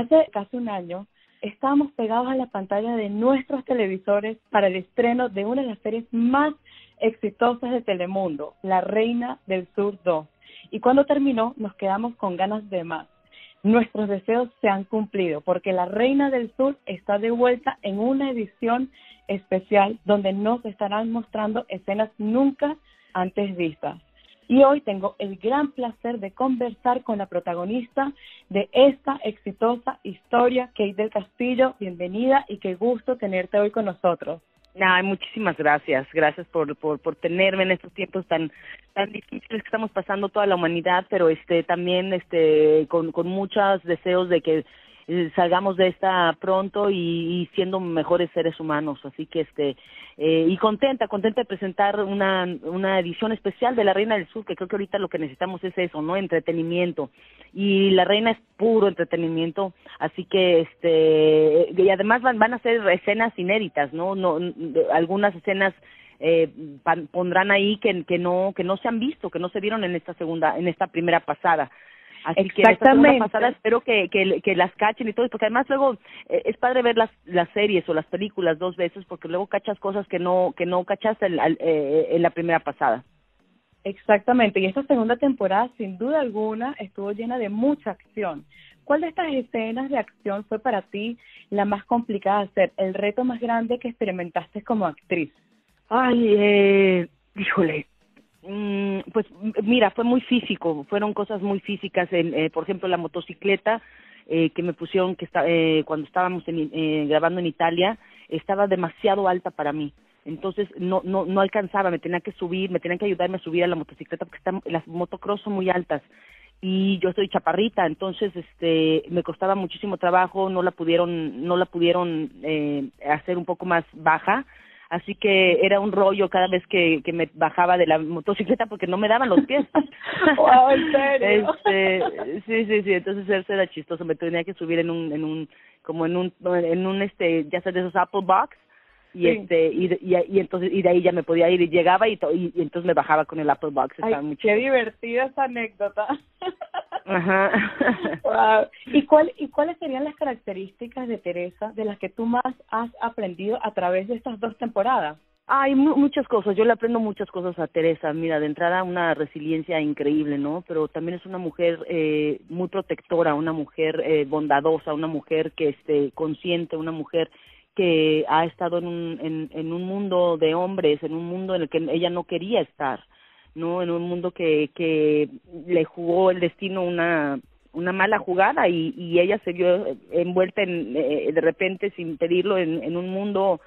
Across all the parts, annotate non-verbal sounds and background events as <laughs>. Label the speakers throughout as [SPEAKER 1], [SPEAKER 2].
[SPEAKER 1] Hace casi un año estábamos pegados a la pantalla de nuestros televisores para el estreno de una de las series más exitosas de Telemundo, La Reina del Sur 2. Y cuando terminó nos quedamos con ganas de más. Nuestros deseos se han cumplido porque La Reina del Sur está de vuelta en una edición especial donde nos estarán mostrando escenas nunca antes vistas. Y hoy tengo el gran placer de conversar con la protagonista de esta exitosa historia, Kate del Castillo. Bienvenida y qué gusto tenerte hoy con nosotros.
[SPEAKER 2] Ay, muchísimas gracias, gracias por, por, por tenerme en estos tiempos tan tan difíciles que estamos pasando toda la humanidad, pero este también este con, con muchos deseos de que eh, salgamos de esta pronto y, siendo mejores seres humanos. Así que este eh, y contenta contenta de presentar una una edición especial de la Reina del Sur que creo que ahorita lo que necesitamos es eso no entretenimiento. Y la Reina es puro entretenimiento así que este y además van van a ser escenas inéditas no no algunas escenas eh, pondrán ahí que, que no que no se han visto que no se vieron en esta segunda en esta primera pasada Así que esta pasada espero que, que, que, las cachen y todo, porque además luego eh, es padre ver las, las series o las películas dos veces, porque luego cachas cosas que no que no cachaste en, eh, en la primera pasada.
[SPEAKER 1] Exactamente, y esta segunda temporada, sin duda alguna, estuvo llena de mucha acción. ¿Cuál de estas escenas de acción fue para ti la más complicada de hacer, el reto más grande que experimentaste como actriz?
[SPEAKER 2] Ay, eh, híjole, pues mira, fue muy físico, fueron cosas muy físicas, eh, por ejemplo la motocicleta eh, que me pusieron que está, eh, cuando estábamos en, eh, grabando en Italia estaba demasiado alta para mí, entonces no no no alcanzaba, me tenía que subir, me tenían que ayudarme a subir a la motocicleta porque están, las motocross son muy altas. Y yo soy chaparrita, entonces este me costaba muchísimo trabajo, no la pudieron no la pudieron eh, hacer un poco más baja así que era un rollo cada vez que, que me bajaba de la motocicleta porque no me daban los pies. <laughs>
[SPEAKER 1] wow, ¿en serio?
[SPEAKER 2] Este, sí, sí, sí, entonces eso era chistoso, me tenía que subir en un, en un, como en un, en un, este, ya sabes, de esos Apple Box, y este y, y, y, entonces y de ahí ya me podía ir y llegaba y, y, y entonces me bajaba con el Apple Box
[SPEAKER 1] Ay, muy qué divertida esa anécdota <laughs>
[SPEAKER 2] Ajá. <laughs>
[SPEAKER 1] wow. ¿Y cuál y cuáles serían las características de Teresa de las que tú más has aprendido a través de estas dos temporadas?
[SPEAKER 2] Hay muchas cosas, yo le aprendo muchas cosas a Teresa. Mira, de entrada una resiliencia increíble, ¿no? Pero también es una mujer eh, muy protectora, una mujer eh, bondadosa, una mujer que esté consciente, una mujer que ha estado en un, en, en un mundo de hombres, en un mundo en el que ella no quería estar no en un mundo que que le jugó el destino una una mala jugada y, y ella se vio envuelta en eh, de repente sin pedirlo en, en un mundo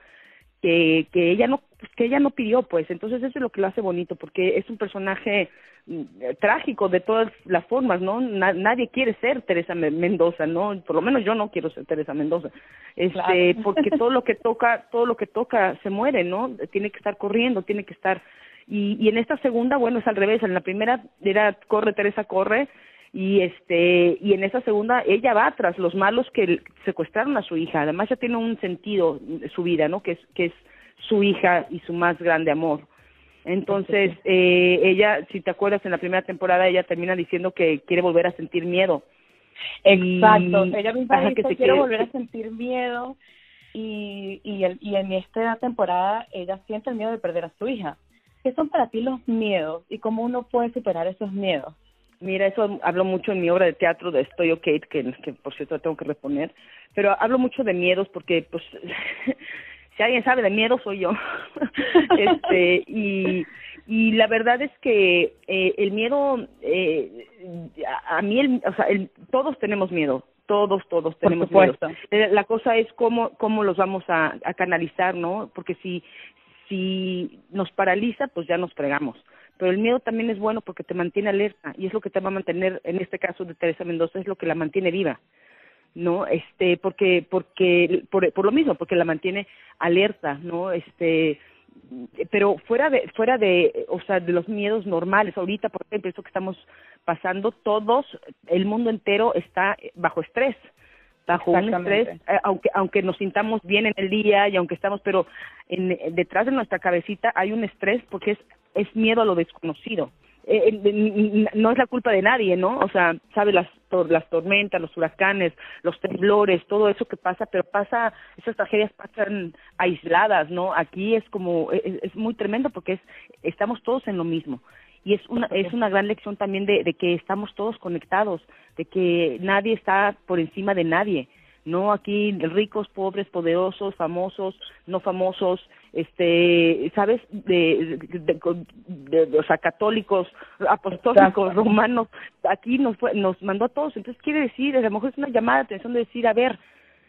[SPEAKER 2] que que ella no que ella no pidió pues. Entonces eso es lo que lo hace bonito porque es un personaje mm, trágico de todas las formas no nadie quiere ser Teresa Mendoza no por lo menos yo no quiero ser Teresa Mendoza. Este porque todo lo que toca todo lo que toca se muere no tiene que estar corriendo tiene que estar y, y en esta segunda, bueno, es al revés. En la primera era corre, Teresa, corre. Y este y en esta segunda ella va tras los malos que secuestraron a su hija. Además ya tiene un sentido su vida, ¿no? Que es que es su hija y su más grande amor. Entonces, eh, ella, si te acuerdas, en la primera temporada ella termina diciendo que quiere volver a sentir miedo.
[SPEAKER 1] Exacto, ella misma dice que quiere volver a sentir miedo y, y, el, y en esta temporada ella siente el miedo de perder a su hija. ¿Qué son para ti los miedos y cómo uno puede superar esos miedos?
[SPEAKER 2] Mira, eso hablo mucho en mi obra de teatro de Estoy OK, que, que por cierto tengo que reponer, pero hablo mucho de miedos porque, pues, <laughs> si alguien sabe de miedo soy yo. <laughs> este y y la verdad es que eh, el miedo eh, a, mí el, o sea el, todos tenemos miedo todos todos tenemos miedo eh, la cosa es cómo cómo los vamos a, a canalizar no porque si si nos paraliza, pues ya nos fregamos. Pero el miedo también es bueno porque te mantiene alerta y es lo que te va a mantener, en este caso de Teresa Mendoza, es lo que la mantiene viva. no este porque porque por, por lo mismo porque la mantiene alerta no este pero fuera de fuera de o sea de los miedos normales ahorita por ejemplo esto que estamos pasando todos el mundo entero está bajo estrés bajo un estrés, eh, aunque aunque nos sintamos bien en el día y aunque estamos, pero en, detrás de nuestra cabecita hay un estrés porque es es miedo a lo desconocido, eh, no es la culpa de nadie, ¿no? O sea, sabe las las tormentas, los huracanes, los temblores, todo eso que pasa, pero pasa, esas tragedias pasan aisladas, ¿no? Aquí es como, e, e, es, muy tremendo porque es, estamos todos en lo mismo y es una es una gran lección también de, de que estamos todos conectados, de que nadie está por encima de nadie no aquí ricos, pobres, poderosos, famosos, no famosos, este, sabes, de, de, o sea, católicos, apostólicos, romanos, aquí nos nos mandó a todos, entonces quiere decir, a lo mejor es una llamada de atención de decir, a ver,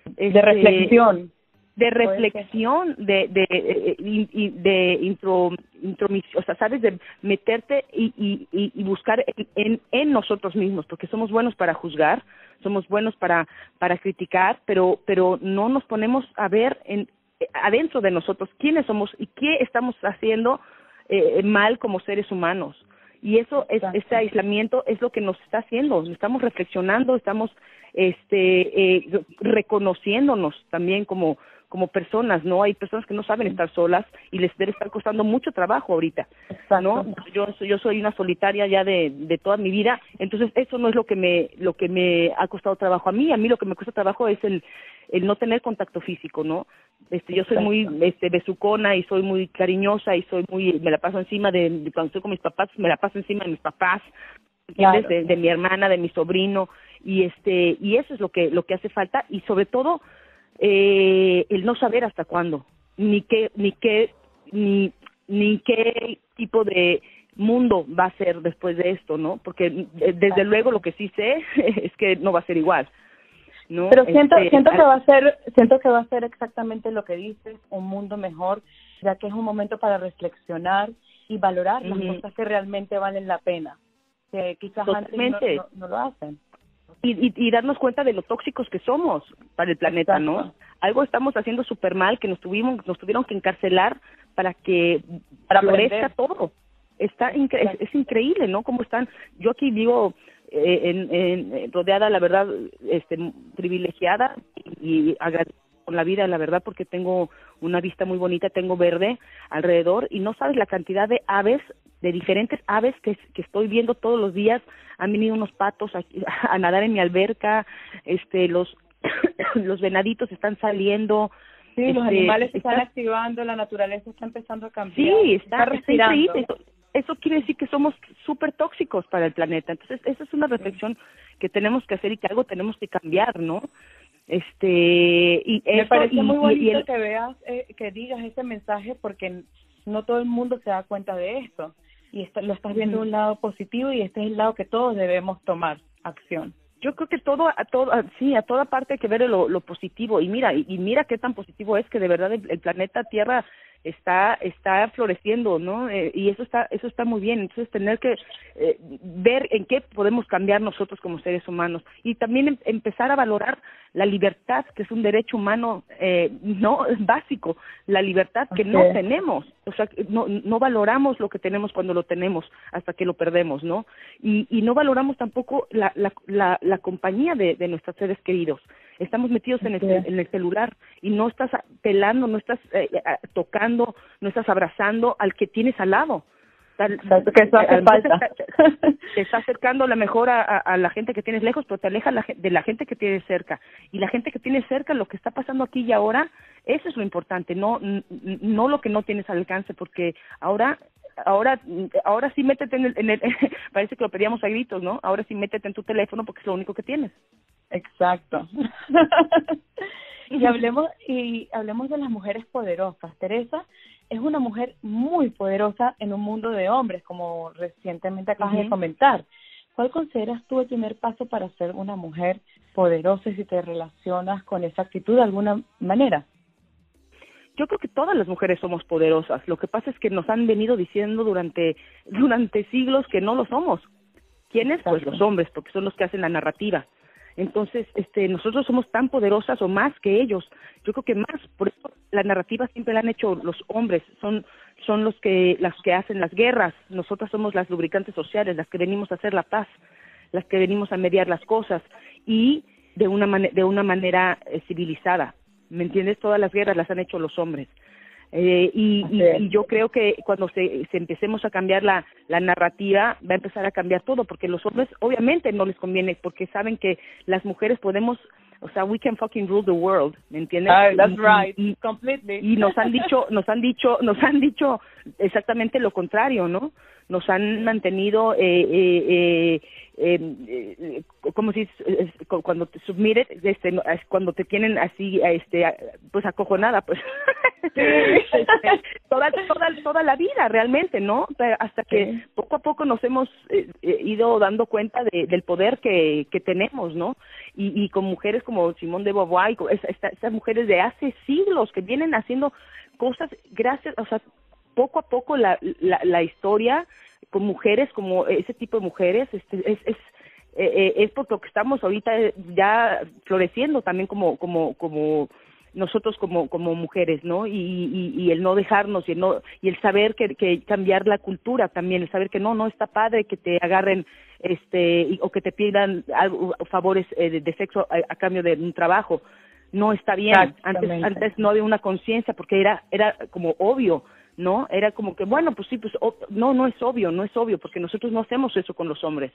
[SPEAKER 1] de este, reflexión
[SPEAKER 2] de reflexión, de de eh, de, de intro, intromisión, o sea, sabes, de meterte y, y, y buscar en, en nosotros mismos, porque somos buenos para juzgar, somos buenos para para criticar, pero pero no nos ponemos a ver en adentro de nosotros quiénes somos y qué estamos haciendo eh, mal como seres humanos. Y eso, es, este aislamiento es lo que nos está haciendo. Estamos reflexionando, estamos este, eh, reconociéndonos también como, como personas, ¿no? Hay personas que no saben estar solas y les debe estar costando mucho trabajo ahorita, ¿no? Yo, yo soy una solitaria ya de, de toda mi vida, entonces eso no es lo que me lo que me ha costado trabajo a mí, a mí lo que me cuesta trabajo es el el no tener contacto físico, ¿no? Este, yo soy muy este besucona y soy muy cariñosa y soy muy me la paso encima de, cuando estoy con mis papás, me la paso encima de mis papás, de, de mi hermana, de mi sobrino y este y eso es lo que lo que hace falta y sobre todo eh, el no saber hasta cuándo, ni qué, ni qué, ni, ni qué tipo de mundo va a ser después de esto, ¿no? Porque eh, desde luego lo que sí sé <laughs> es que no va a ser igual. ¿no?
[SPEAKER 1] Pero siento, este, siento que va a ser, siento que va a ser exactamente lo que dices, un mundo mejor, ya que es un momento para reflexionar y valorar las cosas que realmente valen la pena, que quizás antes no, lo hacen
[SPEAKER 2] y, y, darnos cuenta de lo tóxicos que somos para el planeta, ¿no? Algo estamos haciendo súper mal que nos tuvimos, nos tuvieron que encarcelar para que para florezca todo. Está es, increíble, ¿no? Cómo están. Yo aquí vivo eh, en, en, rodeada, la verdad, este, privilegiada y, y con la vida, la verdad, porque tengo una vista muy bonita, tengo verde alrededor y no sabes la cantidad de aves de diferentes aves que, que estoy viendo todos los días. Han venido unos patos a, a nadar en mi alberca, este, los, <coughs> los venaditos están saliendo.
[SPEAKER 1] Sí, los este, animales se están activando, la naturaleza está empezando a cambiar.
[SPEAKER 2] Sí, está, está, Eso, eso quiere decir que somos súper tóxicos para el planeta. Entonces, esa es una reflexión que tenemos que hacer y que algo tenemos que cambiar, ¿no? Este, y
[SPEAKER 1] Me parece muy bonito que veas, eh, que digas ese mensaje porque no todo el mundo se da cuenta de esto y lo estás viendo de un lado positivo y este es el lado que todos debemos tomar acción.
[SPEAKER 2] Yo creo que todo, a todo, sí, a toda parte hay que ver lo, lo positivo y mira, y, mira qué tan positivo es que de verdad el planeta Tierra está está floreciendo no eh, y eso está eso está muy bien. Entonces tener que eh, ver en qué podemos cambiar nosotros como seres humanos. Y también em, empezar a valorar la libertad que es un derecho humano eh, no básico. La libertad que no tenemos. O sea no no valoramos lo que tenemos cuando lo tenemos hasta que lo perdemos no y y no valoramos tampoco la la la, la compañía de, de nuestros seres queridos estamos metidos en el, en el celular y no estás pelando no estás eh, tocando no estás abrazando al que tienes al lado.
[SPEAKER 1] Tal, que eso hace falta.
[SPEAKER 2] Te, está acercando a lo mejor a, a, la gente que tienes lejos, pero te aleja de la gente que tienes cerca. Y la gente que tienes cerca, lo que está pasando aquí y ahora, eso es lo importante, no no lo que no tienes al alcance, porque ahora ahora ahora sí métete en el, en el <laughs> parece que lo pedíamos a gritos, ¿no? Ahora sí métete en tu teléfono porque es lo único que tienes.
[SPEAKER 1] Exacto. <laughs> y hablemos y hablemos de las mujeres poderosas. Teresa es una mujer muy poderosa en un mundo de hombres, como recientemente acabas de comentar. ¿Cuál consideras tú el primer paso para ser una mujer poderosa y si te relacionas con esa actitud de alguna manera?
[SPEAKER 2] Yo creo que todas las mujeres somos poderosas. Lo que pasa es que nos han venido diciendo durante durante siglos que no lo somos. ¿Quiénes? Pues los hombres, porque son los que hacen la narrativa. Entonces, este, nosotros somos tan poderosas o más que ellos. Yo creo que más, por eso la narrativa siempre la han hecho los hombres, son, son los que, las que hacen las guerras. Nosotras somos las lubricantes sociales, las que venimos a hacer la paz, las que venimos a mediar las cosas y de una, de una manera eh, civilizada. ¿Me entiendes? Todas las guerras las han hecho los hombres. Eh, y, y, yo creo que cuando se, se empecemos a cambiar la, la narrativa, va a empezar a cambiar todo, porque los hombres obviamente no les conviene, porque saben que las mujeres podemos o sea, we can fucking rule the world, ¿me entiendes?
[SPEAKER 1] Ah, that's right, completely.
[SPEAKER 2] Y nos han dicho, nos han dicho, nos han dicho exactamente lo contrario, ¿no? Nos han mantenido eh, eh, eh, eh, como si cuando te submires este cuando te tienen así este pues acojonada pues. <laughs> Toda toda toda la vida realmente no hasta que poco a poco nos hemos eh, eh, ido dando cuenta de, del poder que que tenemos no y, y con mujeres como Simón de Beauvoir estas mujeres de hace siglos que vienen haciendo cosas gracias o sea poco a poco la la, la historia con mujeres como ese tipo de mujeres este es es eh, eh, es por lo que estamos ahorita ya floreciendo también como como como nosotros como como mujeres no y, y, y el no dejarnos y el no y el saber que, que cambiar la cultura también el saber que no no está padre que te agarren este o que te pidan algo, favores eh, de, sexo a, cambio de un trabajo. No está bien. Antes antes no había una conciencia porque era era como obvio ¿no? Era como que, bueno, pues sí, pues no, no es obvio, no es obvio, porque nosotros no hacemos eso con los hombres.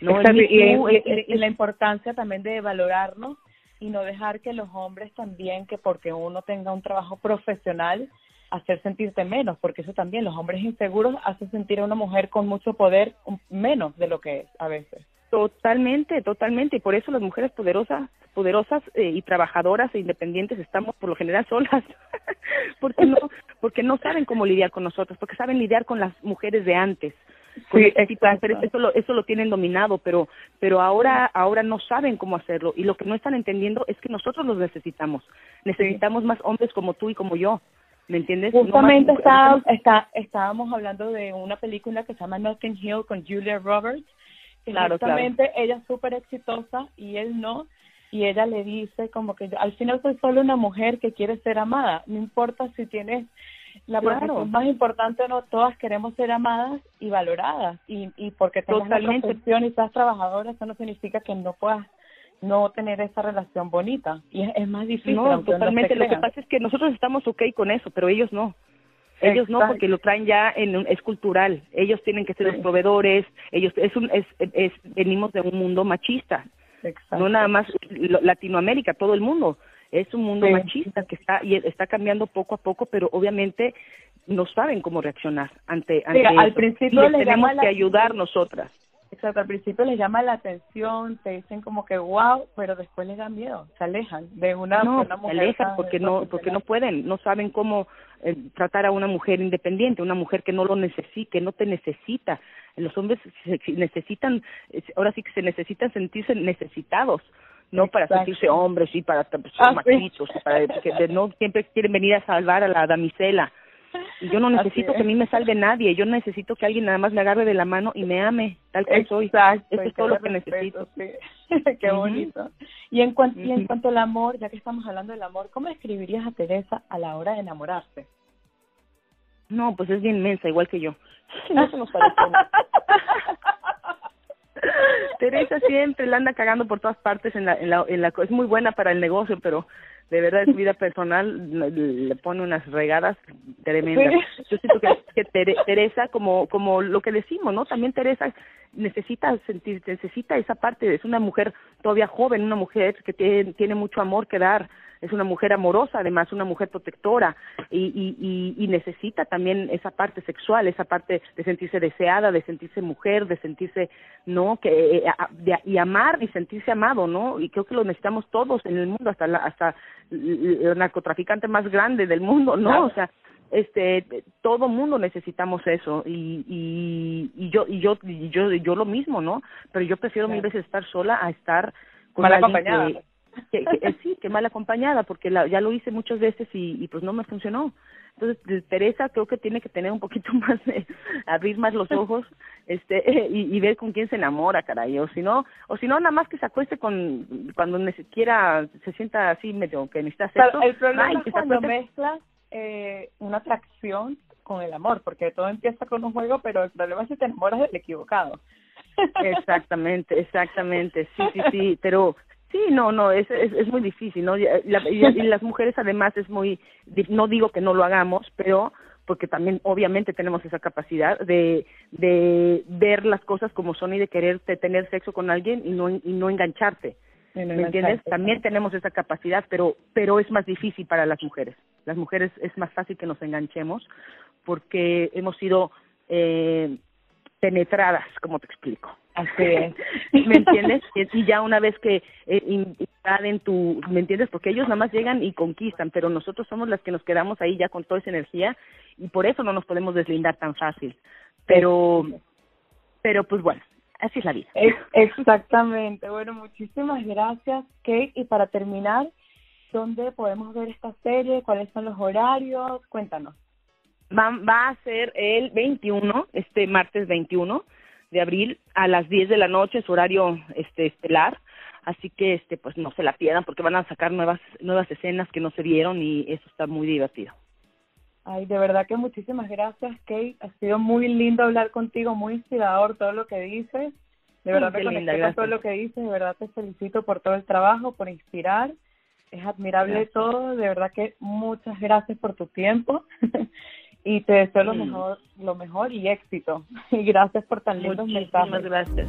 [SPEAKER 1] ¿no? Y, la importancia también de valorarnos y no dejar que los hombres también, que porque uno tenga un trabajo profesional, hacer sentirte menos, porque eso también, los hombres inseguros hacen sentir a una mujer con mucho poder menos de lo que es a veces.
[SPEAKER 2] Totalmente, totalmente, y por eso las mujeres poderosas, poderosas eh, y trabajadoras e independientes estamos por lo general solas, <laughs> porque no, porque no saben cómo lidiar con nosotros, porque saben lidiar con las mujeres de antes. Sí, eso lo, eso lo tienen dominado, pero, pero ahora, ahora no saben cómo hacerlo y lo que no están entendiendo es que nosotros los necesitamos. Necesitamos más hombres como tú y como yo. ¿Me entiendes?
[SPEAKER 1] Justamente está, está, estábamos hablando de una película que se llama Notting Hill con Julia Roberts Claro, Justamente ella es súper exitosa y él no. Y ella le dice como que al final soy solo una mujer que quiere ser amada. No importa si tienes la claro. más importante o no, todas queremos ser amadas y valoradas. Y, y porque tengas Totalmente. una profesión y seas trabajadora, eso no significa que no puedas no tener esa relación bonita. Y es, más difícil.
[SPEAKER 2] No, totalmente. Lo que pasa es que nosotros estamos ok con eso, pero ellos no. Ellos no, porque lo traen ya en es cultural. Ellos tienen que ser los proveedores. Ellos es un es, es venimos de un mundo machista. No nada más Latinoamérica, todo el mundo es un mundo machista que está y está cambiando poco a poco, pero obviamente no saben cómo reaccionar ante ante
[SPEAKER 1] al principio
[SPEAKER 2] les tenemos que ayudar nosotras.
[SPEAKER 1] Exacto, al principio les llama la atención, te dicen como que wow, pero después les da miedo, se alejan de una,
[SPEAKER 2] no,
[SPEAKER 1] una mujer.
[SPEAKER 2] Se alejan porque no, porque no pueden, no saben cómo eh, tratar a una mujer independiente, una mujer que no lo necesita, que no te necesita. Los hombres se, necesitan, ahora sí que se necesitan sentirse necesitados, no para sentirse hombres y para ser ah, machitos, para que no siempre quieren venir a salvar a la damisela y yo no necesito que a mí me salve nadie, yo necesito que alguien nada más me agarre de la mano y me ame tal cual soy. Eso es todo lo que necesito. <laughs>
[SPEAKER 1] Qué bonito. Y en, cuanto, y en cuanto al amor, ya que estamos hablando del amor, ¿cómo escribirías a Teresa a la hora de enamorarse?
[SPEAKER 2] No, pues es bien inmensa, igual que yo. <laughs>
[SPEAKER 1] No se nos parece.
[SPEAKER 2] Teresa siempre la anda cagando por todas partes en la, en la, en la, es muy buena para el negocio, pero de verdad en su vida personal le pone unas regadas tremendas. Yo siento que, que Teresa, como como lo que decimos, ¿no? También Teresa necesita sentir, necesita esa parte, es una mujer todavía joven, una mujer que tiene, tiene mucho amor que dar, es una mujer amorosa, además una mujer protectora y, y, y, necesita también esa parte sexual, esa parte de sentirse deseada, de sentirse mujer, de sentirse, ¿no? que eh, de, Y amar y sentirse amado, ¿no? Y creo que lo necesitamos todos en el mundo, hasta la, hasta el narcotraficante más grande del mundo, ¿no? O sea, este todo mundo necesitamos eso y y, y yo y yo y yo yo lo mismo no pero yo prefiero mil veces estar sola a estar
[SPEAKER 1] con mal acompañada
[SPEAKER 2] que, eh, sí, que mal acompañada, porque la, ya lo hice muchas veces y, y pues no me funcionó. Entonces, Teresa creo que tiene que tener un poquito <laughs> más de, abrir más los ojos, este, <laughs> y, y ver con quién se enamora, caray, o si no, o si no, nada más que se acueste con, cuando ni siquiera se sienta así medio que necesita sexo.
[SPEAKER 1] el problema es cuando mezclas eh, una atracción con el amor, porque todo empieza con un juego, pero el problema es si te enamoras del equivocado. <laughs>
[SPEAKER 2] Exactamente, exactamente, sí, sí, sí, pero Sí, no, no, es, es, es muy difícil, ¿no? y, y las mujeres además es muy, no digo que no lo hagamos, pero porque también obviamente tenemos esa capacidad de, de ver las cosas como son y de querer tener sexo con alguien y no, y no engancharte. ¿Me entiendes? También tenemos esa capacidad, pero, pero es más difícil para las mujeres. Las mujeres es más fácil que nos enganchemos porque hemos sido eh, penetradas, como te explico.
[SPEAKER 1] Así es.
[SPEAKER 2] ¿Me entiendes? Y ya una vez que eh, en tu, ¿me entiendes? Porque ellos nada más llegan y conquistan, pero nosotros somos las que nos quedamos ahí ya con toda esa energía y por eso no nos podemos deslindar tan fácil. Pero, pero pues bueno, así es la vida.
[SPEAKER 1] Exactamente. Bueno, muchísimas gracias, Kate. Y para terminar, ¿dónde podemos ver esta serie? ¿Cuáles son los horarios? Cuéntanos.
[SPEAKER 2] Va, va a ser el 21, este martes 21 de abril a las 10 de la noche, su horario este estelar. Así que este pues no se la pierdan porque van a sacar nuevas nuevas escenas que no se vieron y eso está muy divertido.
[SPEAKER 1] Ay, de verdad que muchísimas gracias, Kate. Ha sido muy lindo hablar contigo, muy inspirador todo lo que dices. De verdad que conecté con todo lo que dices, de verdad te felicito por todo el trabajo, por inspirar. Es admirable todo, de verdad que muchas gracias por tu tiempo. <laughs> y te deseo lo mejor, lo mejor y éxito. <laughs> Y gracias por tan lindos mensajes.
[SPEAKER 2] gracias.